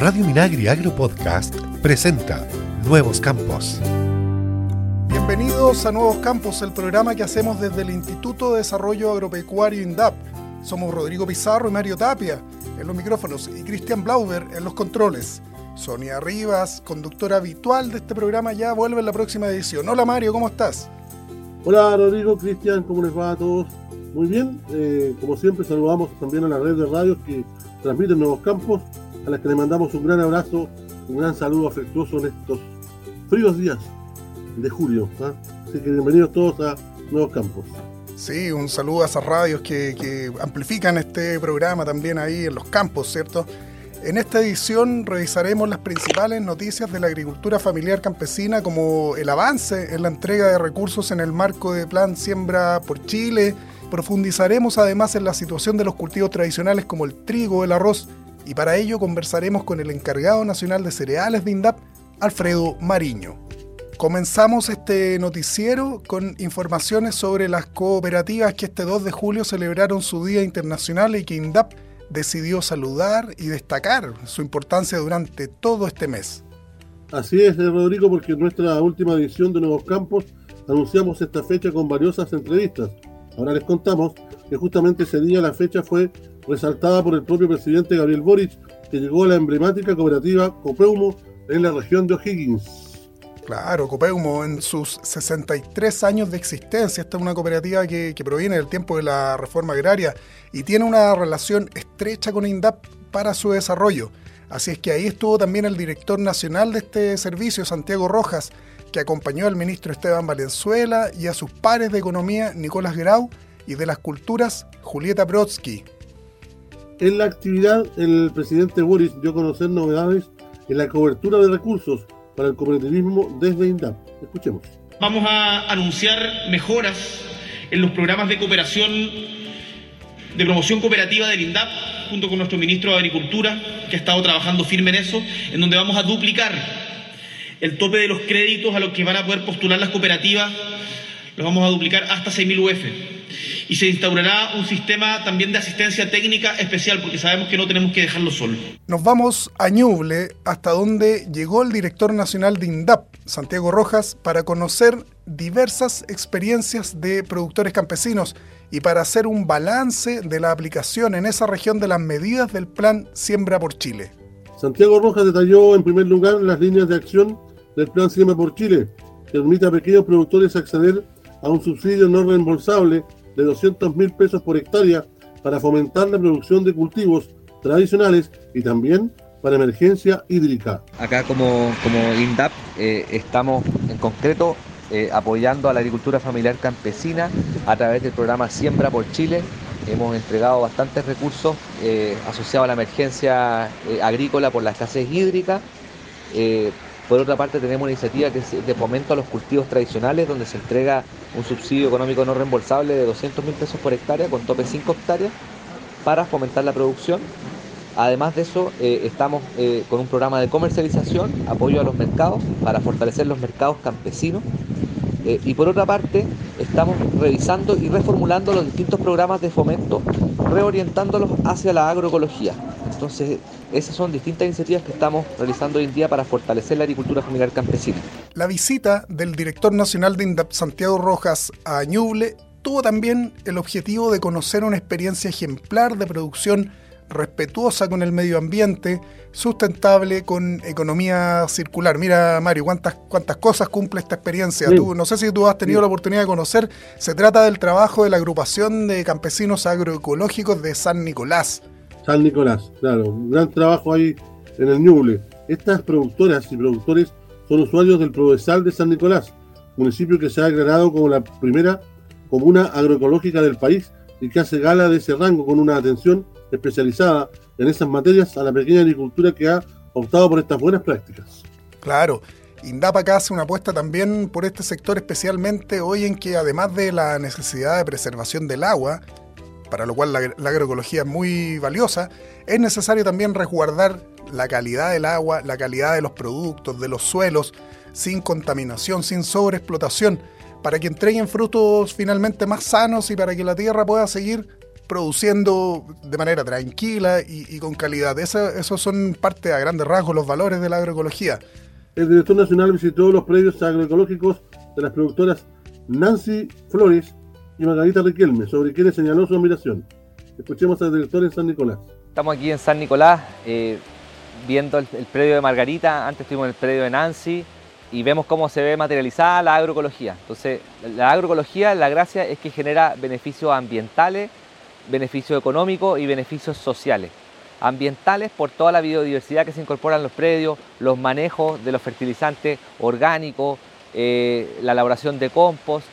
Radio Minagri Agro Podcast presenta Nuevos Campos. Bienvenidos a Nuevos Campos, el programa que hacemos desde el Instituto de Desarrollo Agropecuario INDAP. Somos Rodrigo Pizarro y Mario Tapia en los micrófonos y Cristian Blauber en los controles. Sonia Rivas, conductora habitual de este programa, ya vuelve en la próxima edición. Hola Mario, ¿cómo estás? Hola Rodrigo, Cristian, ¿cómo les va a todos? Muy bien, eh, como siempre saludamos también a la red de radios que transmiten Nuevos Campos, a las que le mandamos un gran abrazo, un gran saludo afectuoso en estos fríos días de julio. ¿ah? Así que bienvenidos todos a Nuevos Campos. Sí, un saludo a esas radios que, que amplifican este programa también ahí en los campos, ¿cierto? En esta edición revisaremos las principales noticias de la agricultura familiar campesina como el avance en la entrega de recursos en el marco de Plan Siembra por Chile. Profundizaremos además en la situación de los cultivos tradicionales como el trigo, el arroz y para ello conversaremos con el encargado nacional de cereales de INDAP, Alfredo Mariño. Comenzamos este noticiero con informaciones sobre las cooperativas que este 2 de julio celebraron su Día Internacional y que INDAP decidió saludar y destacar su importancia durante todo este mes. Así es, Rodrigo, porque en nuestra última edición de Nuevos Campos anunciamos esta fecha con valiosas entrevistas. Ahora les contamos que justamente ese día la fecha fue resaltada por el propio presidente Gabriel Boric, que llegó a la emblemática cooperativa Copeumo en la región de O'Higgins. Claro, Copeumo en sus 63 años de existencia, esta es una cooperativa que, proviene del tiempo de la reforma agraria y tiene una relación estrecha con INDAP para su desarrollo. Así es que ahí estuvo también el director nacional de este servicio, Santiago Rojas, que acompañó al ministro Esteban Valenzuela y a sus pares de economía, Nicolás Grau, y de las culturas, Julieta Brodsky. En la actividad, el presidente Boris dio a conocer novedades en la cobertura de recursos para el cooperativismo desde INDAP. Escuchemos. Vamos a anunciar mejoras en los programas de cooperación, de promoción cooperativa del INDAP, junto con nuestro ministro de Agricultura, que ha estado trabajando firme en eso, en donde vamos a duplicar el tope de los créditos a los que van a poder postular las cooperativas, los vamos a duplicar hasta 6.000 UF y se instaurará un sistema también de asistencia técnica especial porque sabemos que no tenemos que dejarlo solo. Nos vamos a Ñuble, hasta donde llegó el director nacional de INDAP, Santiago Rojas, para conocer diversas experiencias de productores campesinos y para hacer un balance de la aplicación en esa región de las medidas del plan Siembra por Chile. Santiago Rojas detalló en primer lugar las líneas de acción del plan Siembra por Chile, que permite a pequeños productores acceder a un subsidio no reembolsable de 200 mil pesos por hectárea para fomentar la producción de cultivos tradicionales y también para emergencia hídrica. Acá como, como INDAP eh, estamos en concreto eh, apoyando a la agricultura familiar campesina a través del programa Siembra por Chile. Hemos entregado bastantes recursos eh, asociados a la emergencia agrícola por la escasez hídrica por otra parte, tenemos una iniciativa que es de fomento a los cultivos tradicionales, donde se entrega un subsidio económico no reembolsable de 200 mil pesos por hectárea, con tope 5 hectáreas, para fomentar la producción. Además de eso, eh, estamos eh, con un programa de comercialización, apoyo a los mercados, para fortalecer los mercados campesinos. Eh, y por otra parte, estamos revisando y reformulando los distintos programas de fomento, reorientándolos hacia la agroecología. Entonces, esas son distintas iniciativas que estamos realizando hoy en día para fortalecer la agricultura familiar campesina. La visita del director nacional de INDAP, Santiago Rojas, a Ñuble tuvo también el objetivo de conocer una experiencia ejemplar de producción respetuosa con el medio ambiente, sustentable con economía circular. Mira, Mario, cuántas, cuántas cosas cumple esta experiencia. Tú, no sé si tú has tenido la oportunidad de conocer. Se trata del trabajo de la agrupación de campesinos agroecológicos de San Nicolás. San Nicolás, claro, un gran trabajo ahí en el Ñuble. Estas productoras y productores son usuarios del Provesal de San Nicolás, municipio que se ha declarado como la primera comuna agroecológica del país y que hace gala de ese rango con una atención especializada en esas materias a la pequeña agricultura que ha optado por estas buenas prácticas. Claro, INDAP acá hace una apuesta también por este sector, especialmente hoy en que además de la necesidad de preservación del agua, para lo cual la, agroecología es muy valiosa, es necesario también resguardar la calidad del agua, la calidad de los productos, de los suelos, sin contaminación, sin sobreexplotación, para que entreguen frutos finalmente más sanos y para que la tierra pueda seguir produciendo de manera tranquila y, con calidad. esos son parte a grandes rasgos los valores de la agroecología. El director nacional visitó los predios agroecológicos de las productoras Nancy Flores y Margarita Riquelme, sobre quienes señaló su admiración. Escuchemos al director en San Nicolás. Estamos aquí en San Nicolás eh, viendo el, predio de Margarita, antes estuvimos en el predio de Nancy y vemos cómo se ve materializada la agroecología. Entonces, la agroecología, la gracia es que genera beneficios ambientales, beneficios económicos y beneficios sociales. Ambientales por toda la biodiversidad que se incorpora en los predios, los manejos de los fertilizantes orgánicos, eh, la elaboración de compost.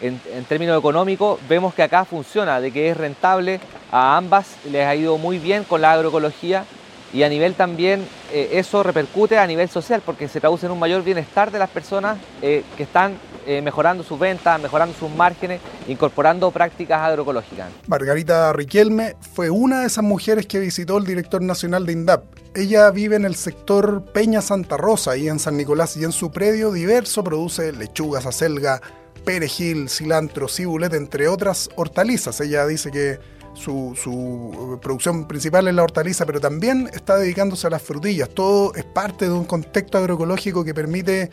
En, términos económicos, vemos que acá funciona, de que es rentable, a ambas les ha ido muy bien con la agroecología y a nivel también eh, eso repercute a nivel social porque se traduce en un mayor bienestar de las personas eh, que están mejorando sus ventas, mejorando sus márgenes, incorporando prácticas agroecológicas. Margarita Riquelme fue una de esas mujeres que visitó el director nacional de INDAP ella vive en el sector Peña Santa Rosa, y en San Nicolás, y en su predio diverso produce lechugas, acelga, perejil, cilantro, cibulet, entre otras hortalizas. Ella dice que su, su, producción principal es la hortaliza, pero también está dedicándose a las frutillas. Todo es parte de un contexto agroecológico que permite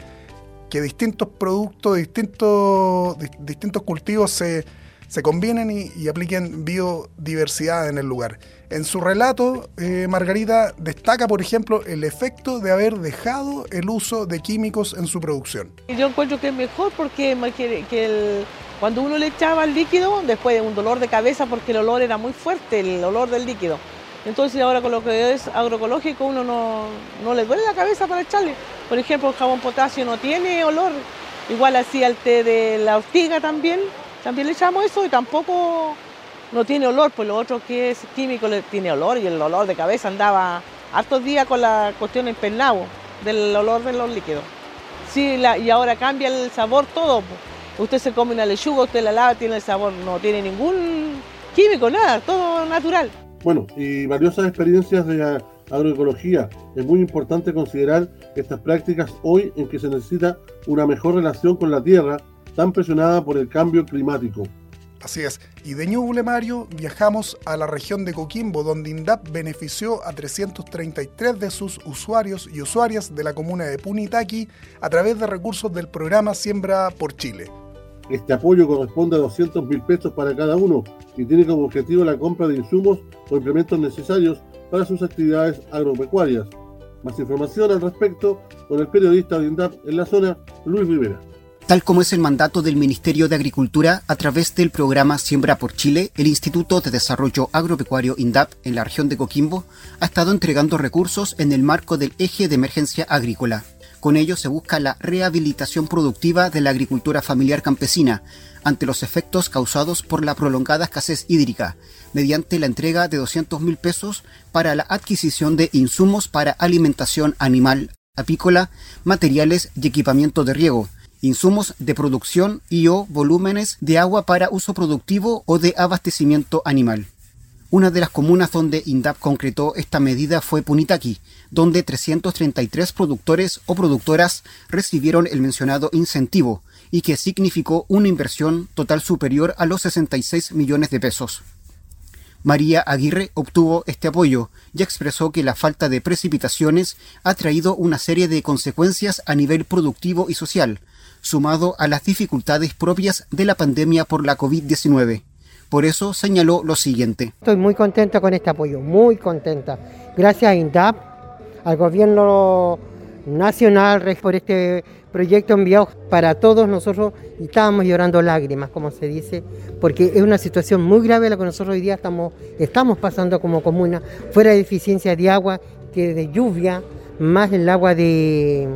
que distintos productos, distintos, distintos cultivos se, se combinen y, apliquen biodiversidad en el lugar. En su relato, eh, Margarita destaca, por ejemplo, el efecto de haber dejado el uso de químicos en su producción. Yo encuentro que es mejor porque que cuando uno le echaba el líquido, después de un dolor de cabeza porque el olor era muy fuerte, el olor del líquido. Entonces ahora con lo que es agroecológico uno no, no le duele la cabeza para echarle. Por ejemplo, el jabón potasio no tiene olor. Igual así al té de la ortiga también, también le echamos eso y tampoco no tiene olor, pues lo otro que es químico le tiene olor y el olor de cabeza andaba hartos días con la cuestión en pernado del olor de los líquidos. Sí, y ahora cambia el sabor todo. Usted se come una lechuga, usted la lava, tiene el sabor, no tiene ningún químico, nada, todo natural. Bueno, y valiosas experiencias de agroecología. Es muy importante considerar estas prácticas hoy en que se necesita una mejor relación con la tierra, tan presionada por el cambio climático. Así es. Y de Ñuble, Mario, viajamos a la región de Coquimbo, donde INDAP benefició a 333 de sus usuarios y usuarias de la comuna de Punitaqui a través de recursos del programa Siembra por Chile. Este apoyo corresponde a 200 mil pesos para cada uno y tiene como objetivo la compra de insumos o implementos necesarios para sus actividades agropecuarias. Más información al respecto con el periodista de INDAP en la zona, Luis Rivera. Tal como es el mandato del Ministerio de Agricultura, a través del programa Siembra por Chile, el Instituto de Desarrollo Agropecuario INDAP en la región de Coquimbo ha estado entregando recursos en el marco del eje de emergencia agrícola. Con ello se busca la rehabilitación productiva de la agricultura familiar campesina ante los efectos causados por la prolongada escasez hídrica, mediante la entrega de 200 mil pesos para la adquisición de insumos para alimentación animal, apícola, materiales y equipamiento de riego, insumos de producción y o volúmenes de agua para uso productivo o de abastecimiento animal. Una de las comunas donde INDAP concretó esta medida fue Punitaqui, donde 333 productores o productoras recibieron el mencionado incentivo y que significó una inversión total superior a los 66 millones de pesos. María Aguirre obtuvo este apoyo y expresó que la falta de precipitaciones ha traído una serie de consecuencias a nivel productivo y social, sumado a las dificultades propias de la pandemia por la COVID-19. Por eso señaló lo siguiente. Estoy muy contenta con este apoyo, muy contenta. Gracias a INDAP, al gobierno nacional por este proyecto enviado para todos nosotros y estábamos llorando lágrimas, como se dice, porque es una situación muy grave la que nosotros hoy día estamos, estamos pasando como comuna, fuera de deficiencia de agua, que de lluvia, más el agua de,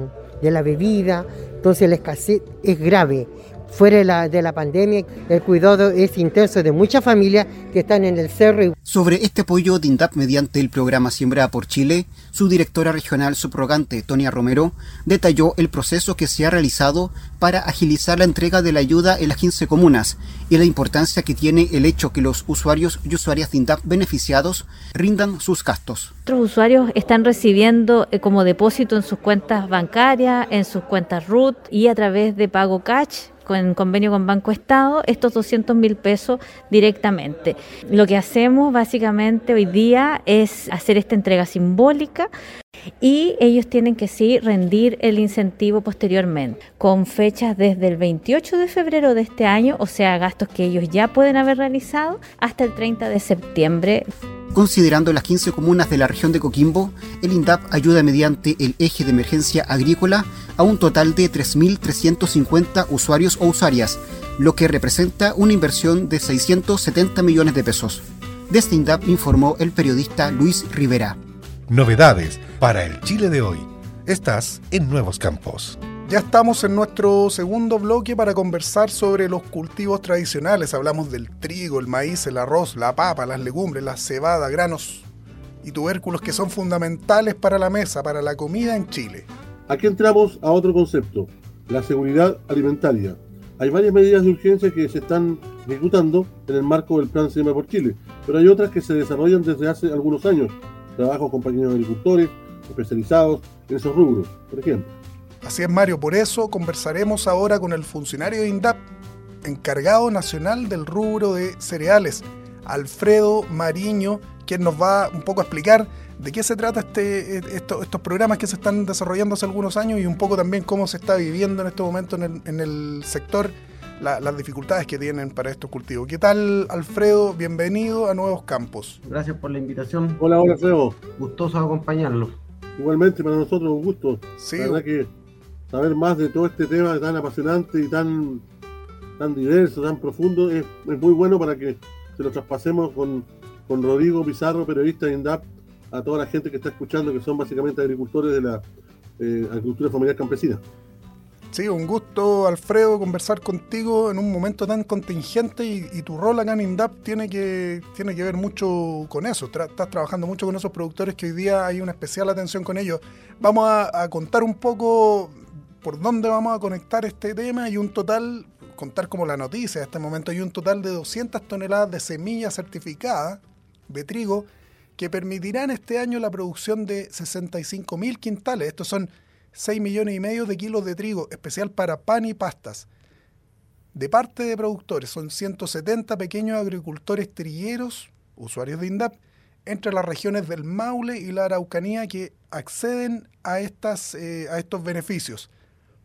de la bebida, entonces la escasez es grave. Fuera de la, de la pandemia, el cuidado es intenso de muchas familias que están en el cerro. Sobre este apoyo de INDAP mediante el programa Siembra por Chile, su directora regional subrogante, Tonia Romero, detalló el proceso que se ha realizado para agilizar la entrega de la ayuda en las 15 comunas y la importancia que tiene el hecho que los usuarios y usuarias de INDAP beneficiados rindan sus gastos. Otros usuarios están recibiendo eh, como depósito en sus cuentas bancarias, en sus cuentas RUT y a través de pago cash con convenio con Banco Estado estos 200 mil pesos directamente. Lo que hacemos básicamente hoy día es hacer esta entrega simbólica y ellos tienen que sí rendir el incentivo posteriormente, con fechas desde el 28 de febrero de este año, o sea, gastos que ellos ya pueden haber realizado, hasta el 30 de septiembre. Considerando las 15 comunas de la región de Coquimbo, el INDAP ayuda mediante el eje de emergencia agrícola a un total de 3.350 usuarios o usuarias, lo que representa una inversión de 670 millones de pesos. Desde INDAP informó el periodista Luis Rivera. Novedades para el Chile de hoy. Estás en Nuevos Campos. Ya estamos en nuestro segundo bloque para conversar sobre los cultivos tradicionales. Hablamos del trigo, el maíz, el arroz, la papa, las legumbres, la cebada, granos y tubérculos que son fundamentales para la mesa, para la comida en Chile. Aquí entramos a otro concepto, la seguridad alimentaria. Hay varias medidas de urgencia que se están ejecutando en el marco del Plan Siembra por Chile, pero hay otras que se desarrollan desde hace algunos años. Trabajo con compañeros agricultores especializados en esos rubros, por ejemplo. Así es, Mario, por eso conversaremos ahora con el funcionario de INDAP, encargado nacional del rubro de cereales, Alfredo Mariño, quien nos va un poco a explicar de qué se trata este, estos programas que se están desarrollando hace algunos años y un poco también cómo se está viviendo en este momento en el, sector, las dificultades que tienen para estos cultivos. ¿Qué tal, Alfredo? Bienvenido a Nuevos Campos. Gracias por la invitación. Hola, hola, Alfredo. Gustoso acompañarlo. Igualmente para nosotros un gusto. Sí. La verdad que saber más de todo este tema tan apasionante y tan, tan diverso, tan profundo, es, muy bueno para que se lo traspasemos con, con Rodrigo Pizarro, periodista de INDAP, a toda la gente que está escuchando, que son básicamente agricultores de la eh, agricultura familiar campesina. Sí, un gusto, Alfredo, conversar contigo en un momento tan contingente y, tu rol acá en INDAP tiene que, tiene que ver mucho con eso. estás trabajando mucho con esos productores que hoy día hay una especial atención con ellos. Vamos a contar un poco por dónde vamos a conectar este tema y un total, contar como la noticia de este momento, hay un total de 200 toneladas de semillas certificadas de trigo que permitirán este año la producción de 65 mil quintales. Estos son 6 millones y medio de kilos de trigo, especial para pan y pastas. De parte de productores, son 170 pequeños agricultores trilleros, usuarios de INDAP, entre las regiones del Maule y la Araucanía que acceden a, estas, eh, a estos beneficios.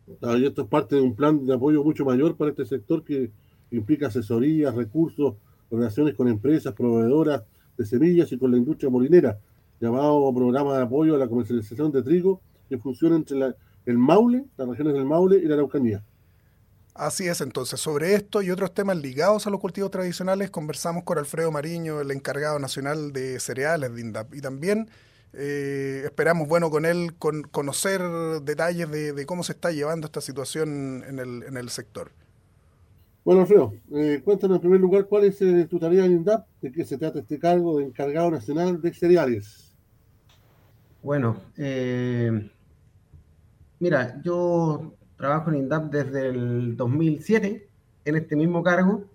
Y esto es parte de un plan de apoyo mucho mayor para este sector que implica asesorías, recursos, relaciones con empresas, proveedoras de semillas y con la industria molinera, llamado Programa de Apoyo a la Comercialización de Trigo, que funciona entre el Maule, las regiones del Maule y la Araucanía. Así es, entonces, sobre esto y otros temas ligados a los cultivos tradicionales, conversamos con Alfredo Mariño, el encargado nacional de cereales de INDAP, y también eh, esperamos, bueno, con él con, conocer detalles de, cómo se está llevando esta situación en el, en el sector. Bueno, Alfredo, eh, cuéntanos en primer lugar cuál es eh, tu tarea en INDAP, de qué se trata este cargo de encargado nacional de cereales. Bueno, mira, yo trabajo en INDAP desde el 2007 en este mismo cargo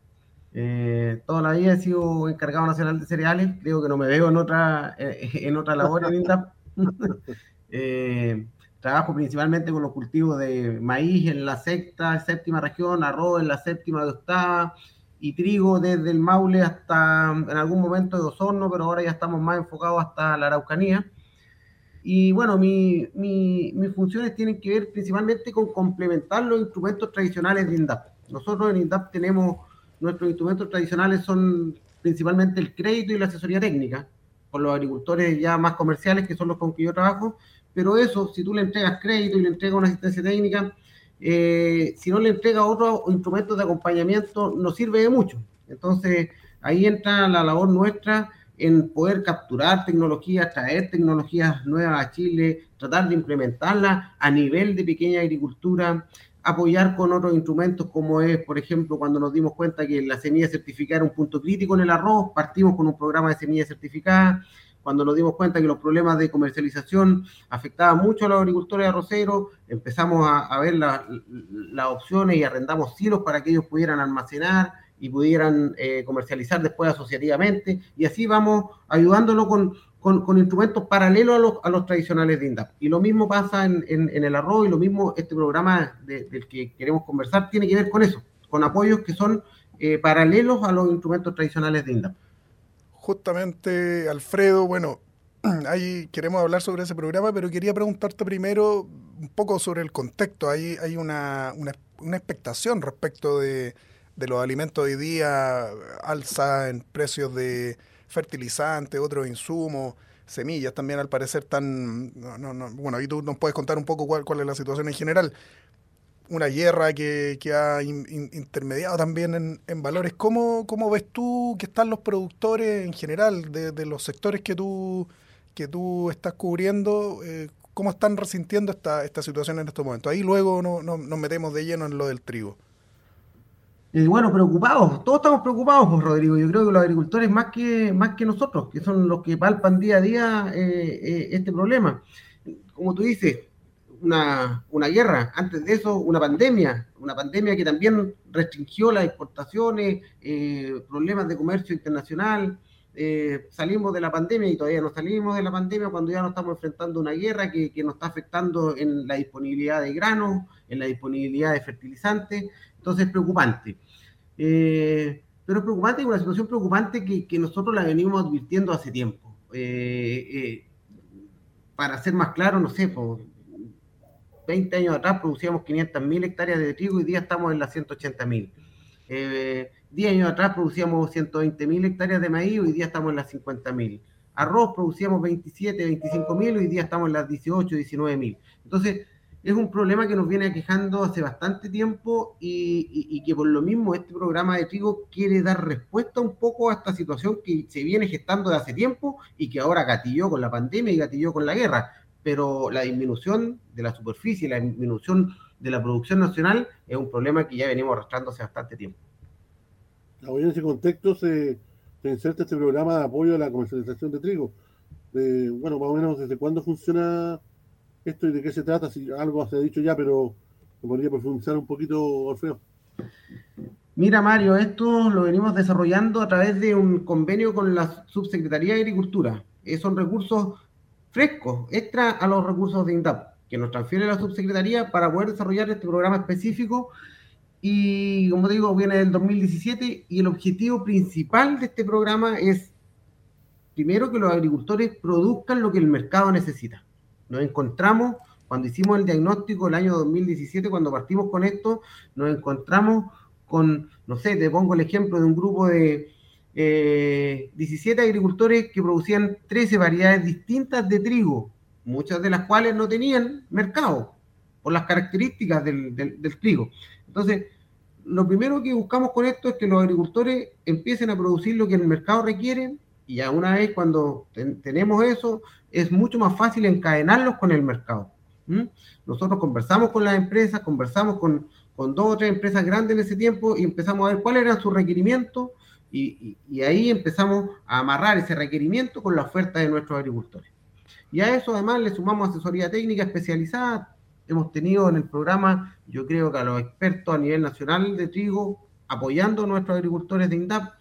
eh, toda la vida he sido encargado nacional de cereales, creo que no me veo en otra, eh, en otra labor en INDAP. Eh, trabajo principalmente con los cultivos de maíz en la sexta, séptima región, arroz en la séptima de octava y trigo desde el Maule hasta en algún momento de Osorno, pero ahora ya estamos más enfocados hasta la Araucanía. Y bueno, mi, mi, mis funciones tienen que ver principalmente con complementar los instrumentos tradicionales de INDAP. Nosotros en INDAP tenemos nuestros instrumentos tradicionales son principalmente el crédito y la asesoría técnica, por los agricultores ya más comerciales, que son los con que yo trabajo, pero eso, si tú le entregas crédito y le entregas una asistencia técnica, eh, si no le entregas otros instrumentos de acompañamiento, no sirve de mucho. Entonces, ahí entra la labor nuestra en poder capturar tecnologías, traer tecnologías nuevas a Chile, tratar de implementarlas a nivel de pequeña agricultura, apoyar con otros instrumentos como es, por ejemplo, cuando nos dimos cuenta que la semilla certificada era un punto crítico en el arroz, partimos con un programa de semilla certificada, cuando nos dimos cuenta que los problemas de comercialización afectaban mucho a los agricultores arroceros, empezamos a, ver las opciones y arrendamos silos para que ellos pudieran almacenar y pudieran eh, comercializar después asociativamente, y así vamos ayudándolo con, con, instrumentos paralelos a los, a los, tradicionales de INDAP. Y lo mismo pasa en, en, el arroz y lo mismo este programa del que queremos conversar tiene que ver con eso, con apoyos que son eh, paralelos a los instrumentos tradicionales de INDAP. Justamente, Alfredo, bueno, ahí queremos hablar sobre ese programa, pero quería preguntarte primero un poco sobre el contexto. Hay, hay una, una, una expectación respecto de, de los alimentos hoy día, alza en precios de fertilizantes, otros insumos, semillas también al parecer tan... bueno, ahí tú nos puedes contar un poco cuál, cuál es la situación en general. Una guerra que, que ha intermediado también en, en valores. ¿Cómo, ¿Cómo, ves tú que están los productores en general de, de los sectores que tú, que tú estás cubriendo? Eh, ¿Cómo están resintiendo esta, esta situación en estos momentos? Ahí luego no, no, nos metemos de lleno en lo del trigo. Y bueno, preocupados, todos estamos preocupados, Rodrigo. Yo creo que los agricultores más que, más que nosotros, que son los que palpan día a día eh, eh, este problema. Como tú dices, una, una, guerra, antes de eso una pandemia, una pandemia que también restringió las exportaciones, eh, problemas de comercio internacional. salimos de la pandemia y todavía no salimos de la pandemia cuando ya nos estamos enfrentando a una guerra que, que nos está afectando en la disponibilidad de granos, en la disponibilidad de fertilizantes. Entonces es preocupante. Eh, pero es preocupante, una situación preocupante que, nosotros la venimos advirtiendo hace tiempo. Eh, eh, para ser más claro, no sé, por 20 años atrás producíamos 500.000 hectáreas de trigo y día estamos en las 180.000. Eh, 10 años atrás producíamos 120.000 hectáreas de maíz, hoy día estamos en las 50.000. Arroz producíamos 27, 25.000, hoy día estamos en las 18, 19.000. Entonces, es un problema que nos viene aquejando hace bastante tiempo y, que por lo mismo este programa de trigo quiere dar respuesta un poco a esta situación que se viene gestando de hace tiempo y que ahora gatilló con la pandemia y gatilló con la guerra. Pero la disminución de la superficie, la disminución de la producción nacional es un problema que ya venimos arrastrando hace bastante tiempo. en ese contexto se, inserta este programa de apoyo a la comercialización de trigo. bueno, más o menos desde cuándo funciona esto y de qué se trata, si algo se ha dicho ya, pero me podría profundizar un poquito, Orfeo. Mira, Mario, esto lo venimos desarrollando a través de un convenio con la Subsecretaría de Agricultura. Eh, son recursos frescos, extra a los recursos de INDAP, que nos transfiere la Subsecretaría para poder desarrollar este programa específico. Y como digo, viene del 2017 y el objetivo principal de este programa es, primero, que los agricultores produzcan lo que el mercado necesita. Nos encontramos, cuando hicimos el diagnóstico el año 2017, cuando partimos con esto, nos encontramos con, no sé, te pongo el ejemplo de un grupo de 17 eh, agricultores que producían 13 variedades distintas de trigo, muchas de las cuales no tenían mercado por las características del, del trigo. Entonces, lo primero que buscamos con esto es que los agricultores empiecen a producir lo que el mercado requiere y ya una vez cuando tenemos eso, es mucho más fácil encadenarlos con el mercado. Nosotros conversamos con las empresas, conversamos con, con, dos o tres empresas grandes en ese tiempo y empezamos a ver cuáles eran sus requerimientos y, y, ahí empezamos a amarrar ese requerimiento con la oferta de nuestros agricultores. Y a eso además le sumamos asesoría técnica especializada. Hemos tenido en el programa, yo creo que a los expertos a nivel nacional de trigo, apoyando a nuestros agricultores de INDAP,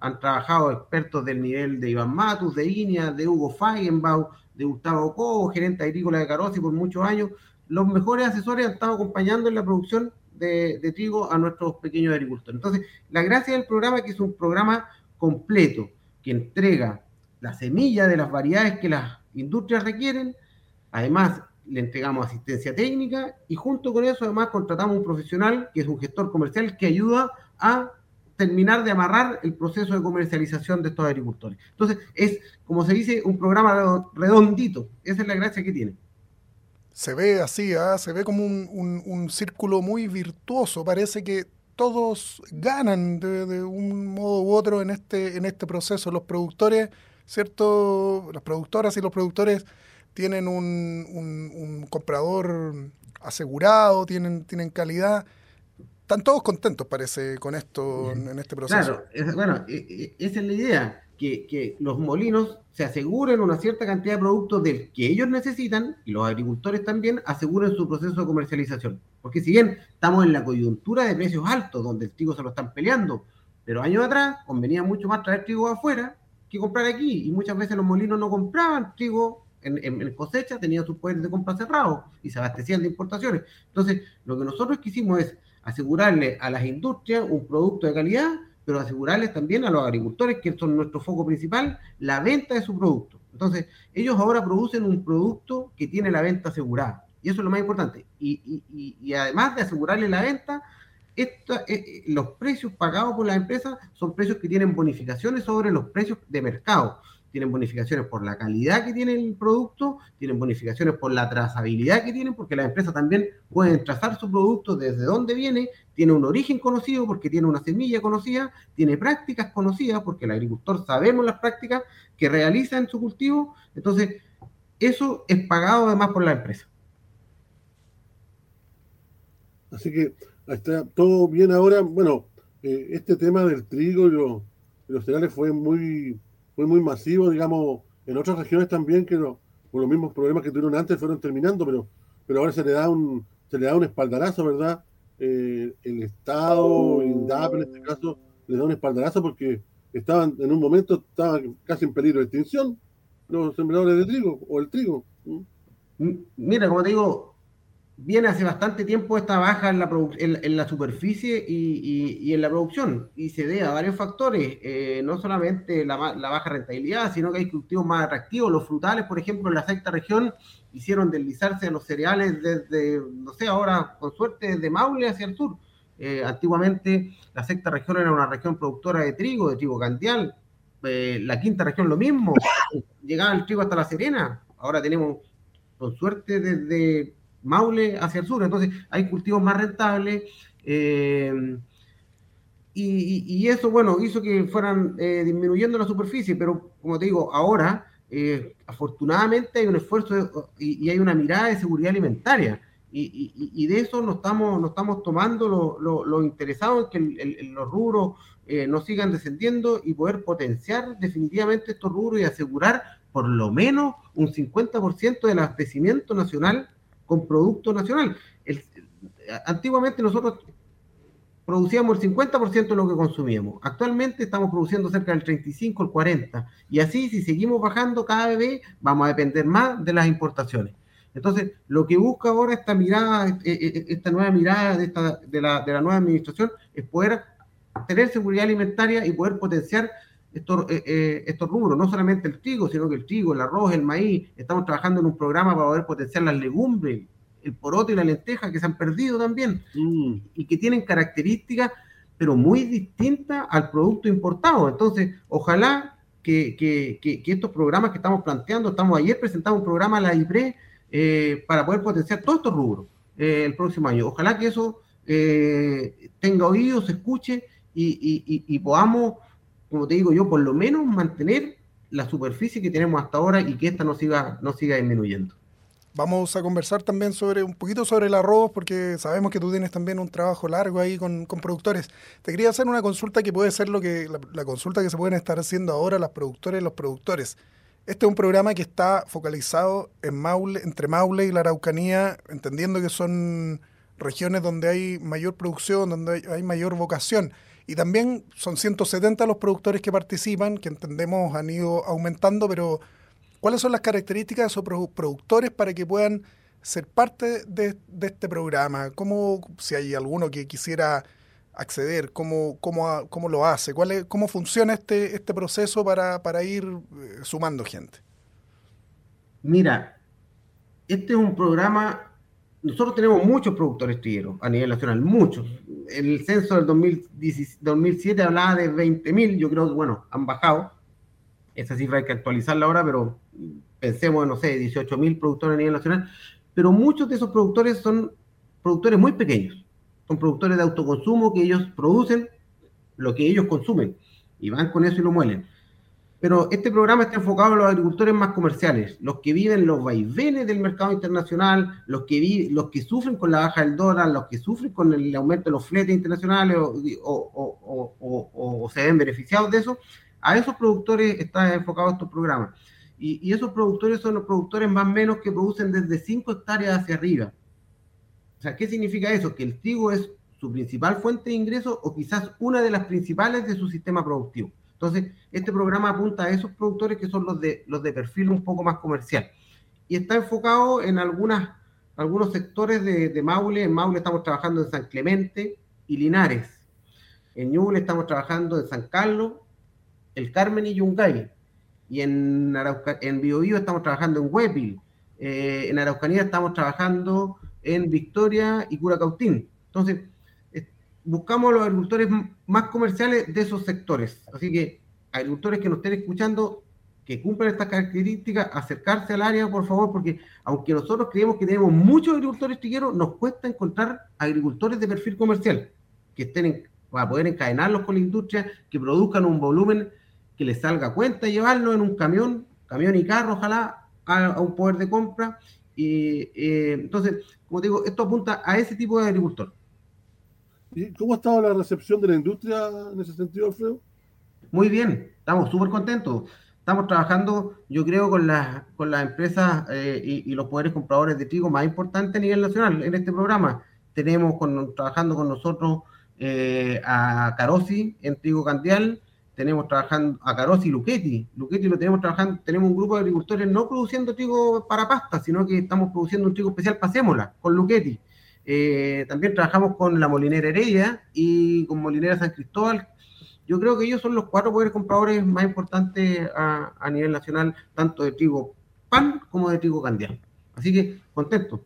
han trabajado expertos del nivel de Iván Matus, de INIA, de Hugo Feigenbaum, de Gustavo Cobo, gerente agrícola de Carosi por muchos años. Los mejores asesores han estado acompañando en la producción de, trigo a nuestros pequeños agricultores. Entonces, la gracia del programa es que es un programa completo, que entrega la semilla de las variedades que las industrias requieren, además le entregamos asistencia técnica y junto con eso además contratamos un profesional que es un gestor comercial que ayuda a terminar de amarrar el proceso de comercialización de estos agricultores. Entonces, es, como se dice, un programa redondito. Esa es la gracia que tiene. Se ve así, ¿ah? se ve como un, círculo muy virtuoso. Parece que todos ganan de, un modo u otro en este, en este proceso. Los productores, ¿cierto? Las productoras y los productores tienen un, un comprador asegurado, tienen, tienen calidad están todos contentos, parece, con esto en este proceso. Claro, bueno, e, e, esa es la idea, que, los molinos se aseguren una cierta cantidad de productos del que ellos necesitan y los agricultores también aseguren su proceso de comercialización. Porque si bien estamos en la coyuntura de precios altos, donde el trigo se lo están peleando, pero años atrás convenía mucho más traer trigo afuera que comprar aquí. Y muchas veces los molinos no compraban trigo en, en, cosecha, tenían sus poderes de compra cerrados y se abastecían de importaciones. Entonces, lo que nosotros quisimos es asegurarle a las industrias un producto de calidad, pero asegurarles también a los agricultores, que son nuestro foco principal, la venta de su producto. Entonces, ellos ahora producen un producto que tiene la venta asegurada. Y eso es lo más importante. Y, además de asegurarle la venta, eh, eh, los precios pagados por las empresas son precios que tienen bonificaciones sobre los precios de mercado. Tienen bonificaciones por la calidad que tiene el producto, tienen bonificaciones por la trazabilidad que tienen, porque las empresas también pueden trazar su producto desde dónde viene, tiene un origen conocido porque tiene una semilla conocida, tiene prácticas conocidas porque el agricultor sabemos las prácticas que realiza en su cultivo. Entonces, eso es pagado además por la empresa. Así que está todo bien ahora. Bueno, eh, este tema del trigo y los, los, cereales fue muy, fue muy masivo, digamos, en otras regiones también, que no, por los mismos problemas que tuvieron antes fueron terminando, pero, pero ahora se le da un, se le da un espaldarazo, ¿verdad? Eh, el Estado, INDAP en este caso, le da un espaldarazo porque estaban en un momento estaban casi en peligro de extinción los sembradores de trigo o el trigo. Mira, como te digo, viene hace bastante tiempo esta baja en la, en, la superficie y, en la producción y se debe a varios factores, eh, no solamente la, baja rentabilidad, sino que hay cultivos más atractivos. Los frutales, por ejemplo, en la sexta región hicieron deslizarse a los cereales desde, no sé, ahora con suerte desde Maule hacia el sur. Eh, antiguamente la sexta región era una región productora de trigo, de trigo candial. Eh, la quinta región lo mismo, llegaba el trigo hasta La Serena. Ahora tenemos, con suerte, desde Maule hacia el sur. Entonces hay cultivos más rentables. Eh, y, eso, bueno, hizo que fueran eh, disminuyendo la superficie, pero como te digo, ahora, eh, afortunadamente hay un esfuerzo y, hay una mirada de seguridad alimentaria. Y, de eso nos estamos, estamos tomando los lo, interesados en que los rubros no sigan descendiendo y poder potenciar definitivamente estos rubros y asegurar por lo menos un 50% del abastecimiento nacional con producto nacional. antiguamente nosotros producíamos el 50% de lo que consumíamos. Actualmente estamos produciendo cerca del 35, el 40. Y así, si seguimos bajando cada vez, vamos a depender más de las importaciones. Entonces, lo que busca ahora esta mirada, eh, eh, eh, esta nueva mirada de, esta, de, la, de la nueva administración, es poder tener seguridad alimentaria y poder potenciar estos, estos rubros, no solamente el trigo, sino que el trigo, el arroz, el maíz. Estamos trabajando en un programa para poder potenciar las legumbres, el poroto y la lenteja, que se han perdido también mm. y que tienen características, pero muy distintas al producto importado. Entonces, ojalá que, que, que, estos programas que estamos planteando, estamos ayer presentando un programa a la IPRE eh, para poder potenciar todos estos rubros eh, el próximo año. Ojalá que eso eh, tenga oídos, se escuche y, y, y podamos como te digo yo, por lo menos mantener la superficie que tenemos hasta ahora y que esta no siga, no siga disminuyendo. Vamos a conversar también sobre un poquito sobre el arroz, porque sabemos que tú tienes también un trabajo largo ahí con, productores. Te quería hacer una consulta que puede ser lo que la, consulta que se pueden estar haciendo ahora las productoras y los productores. Este es un programa que está focalizado en entre Maule y la Araucanía, entendiendo que son regiones donde hay mayor producción, donde hay mayor vocación. Y también son 170 los productores que participan, que entendemos han ido aumentando, pero ¿cuáles son las características de esos productores para que puedan ser parte de, este programa? ¿Cómo, si hay alguno que quisiera acceder, cómo, cómo, cómo lo hace? ¿Cuál es, ¿Cómo funciona este, este proceso para, para ir eh, sumando gente? Mira, este es un programa nosotros tenemos muchos productores trigueros a nivel nacional, muchos. El censo del 2007 hablaba de 20.000, yo creo bueno, han bajado. Esa cifra hay que actualizarla ahora, pero pensemos en, no sé, 18.000 productores a nivel nacional. Pero muchos de esos productores son productores muy pequeños. Son productores de autoconsumo que ellos producen lo que ellos consumen y van con eso y lo muelen. Pero este programa está enfocado en los agricultores más comerciales, los que viven los vaivenes del mercado internacional, los que, los que sufren con la baja del dólar, los que sufren con el aumento de los fletes internacionales o, se ven beneficiados de eso. A esos productores está enfocado estos programas. Y, esos productores son los productores más menos que producen desde 5 hectáreas hacia arriba. O sea, ¿qué significa eso? Que el trigo es su principal fuente de ingreso o quizás una de las principales de su sistema productivo Entonces, este programa apunta a esos productores que son los de, los de perfil un poco más comercial. Y está enfocado en algunas, algunos sectores de, Maule. En Maule estamos trabajando en San Clemente y Linares. En Ñuble estamos trabajando en San Carlos, El Carmen y Yungay. Y en, Arauca, en Biobío estamos trabajando en Huepil. Eh, en Araucanía estamos trabajando en Victoria y Curacautín. Entonces, buscamos los agricultores más comerciales de esos sectores. Así que agricultores que nos estén escuchando, que cumplan estas características, acercarse al área, por favor, porque aunque nosotros creemos que tenemos muchos agricultores trigueros, nos cuesta encontrar agricultores de perfil comercial que estén para poder encadenarlos con la industria, que produzcan un volumen que les salga a cuenta llevarlo en un camión, camión y carro, ojalá, a, un poder de compra. Y eh, entonces, como digo, esto apunta a ese tipo de agricultor. ¿Y cómo ha estado la recepción de la industria en ese sentido, Alfredo? Muy bien, estamos súper contentos. Estamos trabajando, yo creo, con las, con las empresas eh, y, los poderes compradores de trigo más importantes a nivel nacional en este programa. Tenemos con, trabajando con nosotros eh, a Carosi en trigo candial, tenemos trabajando a Carosi y Luchetti. Luchetti lo tenemos trabajando, tenemos un grupo de agricultores no produciendo trigo para pasta, sino que estamos produciendo un trigo especial pasémola con Luchetti. Eh, también trabajamos con la molinera Heredia y con Molinera San Cristóbal. Yo creo que ellos son los cuatro poderes compradores más importantes a, a nivel nacional, tanto de trigo pan como de trigo candial. Así que contento.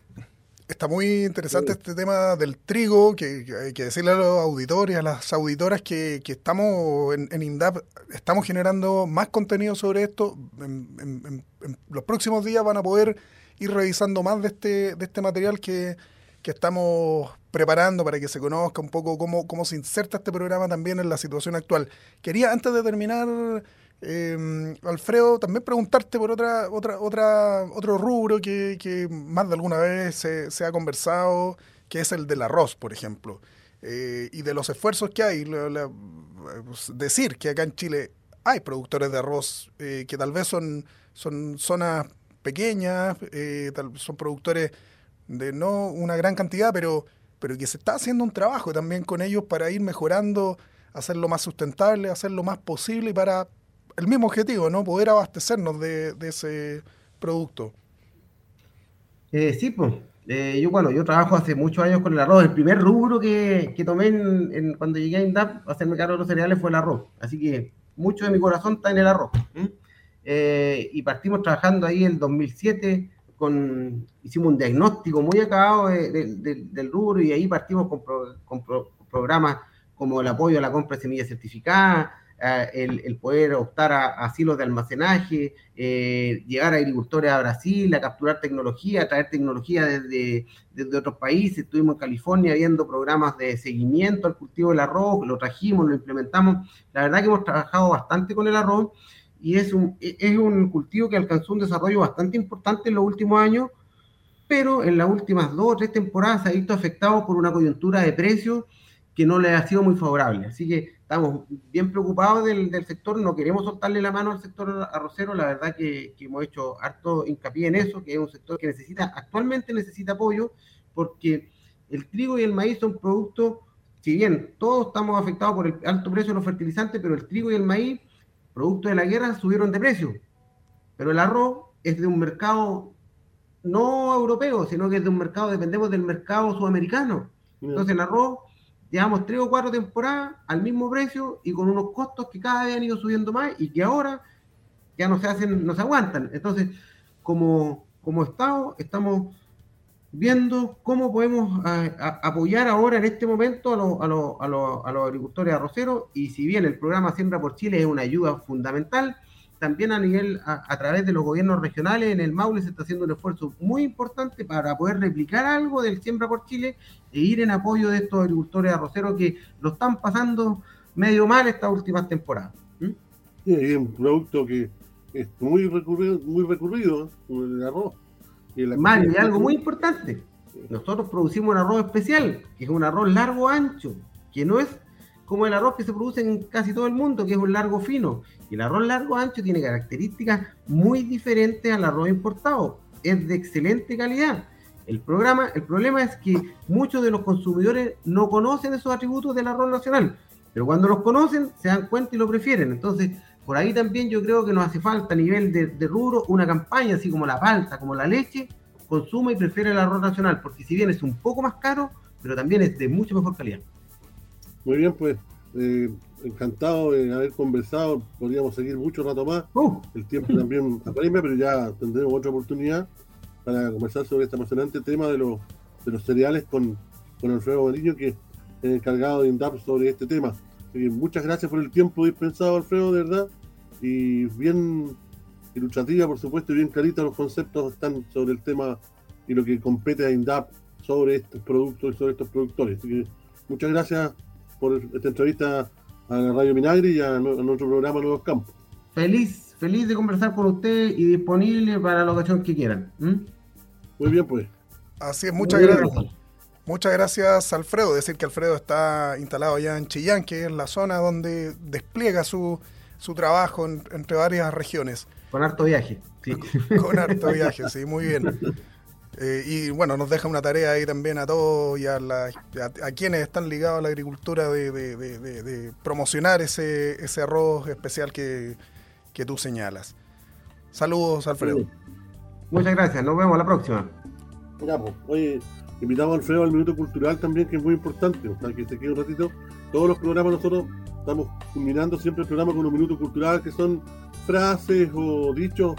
Está muy interesante este tema del trigo, que, que, hay que decirle a los auditores, a las auditoras que, que estamos en, en, INDAP, estamos generando más contenido sobre esto. En, en, en, los próximos días van a poder ir revisando más de este, de este material que, que estamos preparando para que se conozca un poco cómo, cómo se inserta este programa también en la situación actual. Quería, antes de terminar, eh, Alfredo, también preguntarte por otra, otra, otra, otro rubro que, que más de alguna vez se, se, ha conversado, que es el del arroz, por ejemplo, eh, y de los esfuerzos que hay. Pues decir que acá en Chile hay productores de arroz eh, que tal vez son, son zonas pequeñas, eh, tal, son productores de no una gran cantidad, pero, pero que se está haciendo un trabajo también con ellos para ir mejorando, hacerlo más sustentable, hacerlo más posible y para el mismo objetivo, ¿no? Poder abastecernos de, ese producto. Eh, sí, pues. Yo, bueno, yo trabajo hace muchos años con el arroz. El primer rubro que, que tomé en, cuando llegué a INDAP hacerme cargo de los cereales fue el arroz. Así que mucho de mi corazón está en el arroz. Eh, y partimos trabajando ahí en 2007. Hicimos un diagnóstico muy acabado de, de, de, del rubro y ahí partimos con, pro, con, pro, con programas como el apoyo a la compra de semillas certificadas, el, el, poder optar a, a silos de almacenaje, eh, llegar a agricultores a Brasil, a capturar tecnología, traer tecnología desde, desde, otros países. Estuvimos en California viendo programas de seguimiento al cultivo del arroz, lo trajimos, lo implementamos. La verdad que hemos trabajado bastante con el arroz y es un, es un cultivo que alcanzó un desarrollo bastante importante en los últimos años, pero en las últimas dos o tres temporadas se ha visto afectado por una coyuntura de precios que no le ha sido muy favorable. Así que estamos bien preocupados del, del, sector, no queremos soltarle la mano al sector arrocero, la verdad que, que, hemos hecho harto hincapié en eso, que es un sector que necesita, actualmente necesita apoyo, porque el trigo y el maíz son productos, si bien todos estamos afectados por el alto precio de los fertilizantes, pero el trigo y el maíz, producto de la guerra, subieron de precio. Pero el arroz es de un mercado no europeo, sino que es de un mercado, dependemos del mercado sudamericano. Entonces el arroz llevamos tres o cuatro temporadas al mismo precio y con unos costos que cada vez han ido subiendo más y que ahora ya no se hacen, no se aguantan. Entonces, como, como Estado, estamos viendo cómo podemos a, apoyar ahora en este momento a, lo, lo, lo, a los agricultores arroceros y si bien el programa Siembra por Chile es una ayuda fundamental, también a nivel, a, a, través de los gobiernos regionales, en el Maule se está haciendo un esfuerzo muy importante para poder replicar algo del Siembra por Chile e ir en apoyo de estos agricultores arroceros que lo están pasando medio mal estas últimas temporadas. ¿Mm? Sí, es un producto que es muy recurrido, muy recurrido el arroz. Y algo muy importante, nosotros producimos un arroz especial, que es un arroz largo ancho, que no es como el arroz que se produce en casi todo el mundo, que es un largo fino. Y el arroz largo ancho tiene características muy diferentes al arroz importado. Es de excelente calidad. El, programa, el problema es que muchos de los consumidores no conocen esos atributos del arroz nacional. Pero cuando los conocen, se dan cuenta y lo prefieren. Entonces, por ahí también yo creo que nos hace falta a nivel de, de rubro una campaña así como la palta, como la leche, consuma y prefiere el arroz nacional, porque si bien es un poco más caro, pero también es de mucha mejor calidad. Muy bien, pues eh, encantado de haber conversado. Podríamos seguir mucho rato más. Uh. El tiempo también apremia, pero ya tendremos otra oportunidad para conversar sobre este emocionante tema de los, de los cereales con, con Alfredo Mariño, que es el encargado de INDAP sobre este tema. Que muchas gracias por el tiempo dispensado, Alfredo, de verdad. Y bien ilustrativa, por supuesto, y bien clarita los conceptos están sobre el tema y lo que compete a INDAP sobre estos productos y sobre estos productores. Así que muchas gracias por esta entrevista a la Radio Minagri y a, nu- a nuestro programa Nuevos Campos. Feliz, feliz de conversar con usted y disponible para la ocasión que quieran. ¿Mm? Muy bien, pues. Así es, muchas gracias. Muchas gracias, Alfredo. Decir que Alfredo está instalado allá en Chillán, que es la zona donde despliega su, su trabajo en- entre varias regiones. Con harto viaje. Sí. Con harto viaje, sí, muy bien. Eh, y bueno, nos deja una tarea ahí también a todos y a, la- a- a quienes están ligados a la agricultura de, de- de- de- de promocionar ese, ese arroz especial que, que tú señalas. Saludos, Alfredo. Muchas gracias, nos vemos la próxima. Ya, pues, oye, invitamos a Alfredo al Minuto Cultural también, que es muy importante, que se quede un ratito. Todos los programas nosotros estamos culminando siempre el programa con un Minuto Cultural, que son frases o dichos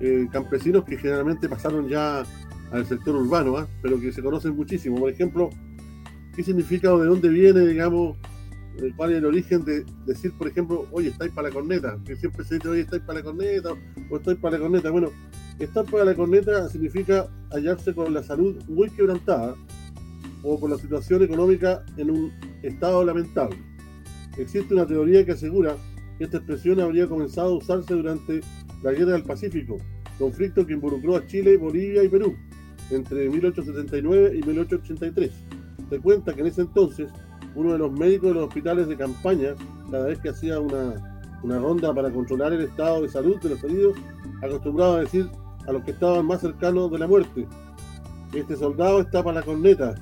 eh, campesinos que generalmente pasaron ya al sector urbano, ¿ah? pero que se conocen muchísimo. Por ejemplo, ¿qué significa o de dónde viene, digamos, eh, cuál es el origen de decir, por ejemplo, oye, estáis para la corneta? Que siempre se dice, oye, estáis para la corneta o estoy para la corneta. Bueno, estar para la corneta significa hallarse con la salud muy quebrantada o con la situación económica en un estado lamentable. Existe una teoría que asegura que esta expresión habría comenzado a usarse durante la Guerra del Pacífico, conflicto que involucró a Chile, Bolivia y Perú entre 1879 y 1883. Se cuenta que en ese entonces uno de los médicos de los hospitales de campaña, cada vez que hacía una, una ronda para controlar el estado de salud de los heridos, acostumbraba a decir a los que estaban más cercanos de la muerte, este soldado está para la corneta.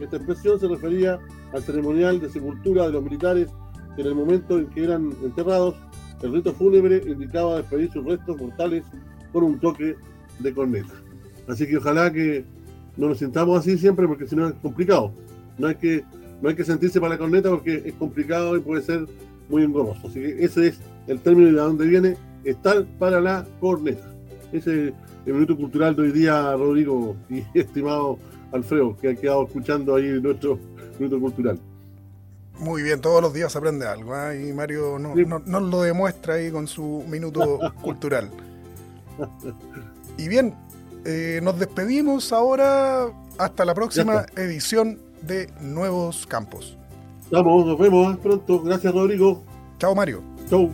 Esta expresión se refería al ceremonial de sepultura de los militares que en el momento en que eran enterrados, el rito fúnebre indicaba despedir sus restos mortales con un toque de corneta. Así que ojalá que no nos sintamos así siempre porque si no es complicado. No hay que, no hay que sentirse para la corneta porque es complicado y puede ser muy engorroso. Así que ese es el término de dónde viene estar para la corneta. Ese es el minuto cultural de hoy día, Rodrigo y estimado Alfredo, que ha quedado escuchando ahí nuestro minuto cultural. Muy bien, todos los días aprende algo, ¿ah? y Mario no- Sí. no- nos lo demuestra ahí con su minuto cultural. Y bien, eh, nos despedimos ahora hasta la próxima edición de Nuevos Campos. Vamos, nos vemos ¿eh? pronto. Gracias, Rodrigo. Chao, Mario. Chau.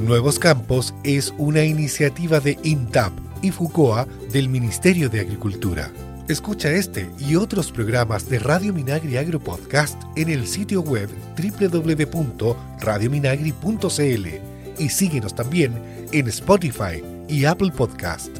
Nuevos Campos es una iniciativa de INTAP y FUCOA del Ministerio de Agricultura. Escucha este y otros programas de Radio Minagri Agro Podcast en el sitio web www.radiominagri.cl y síguenos también en Spotify y Apple Podcast.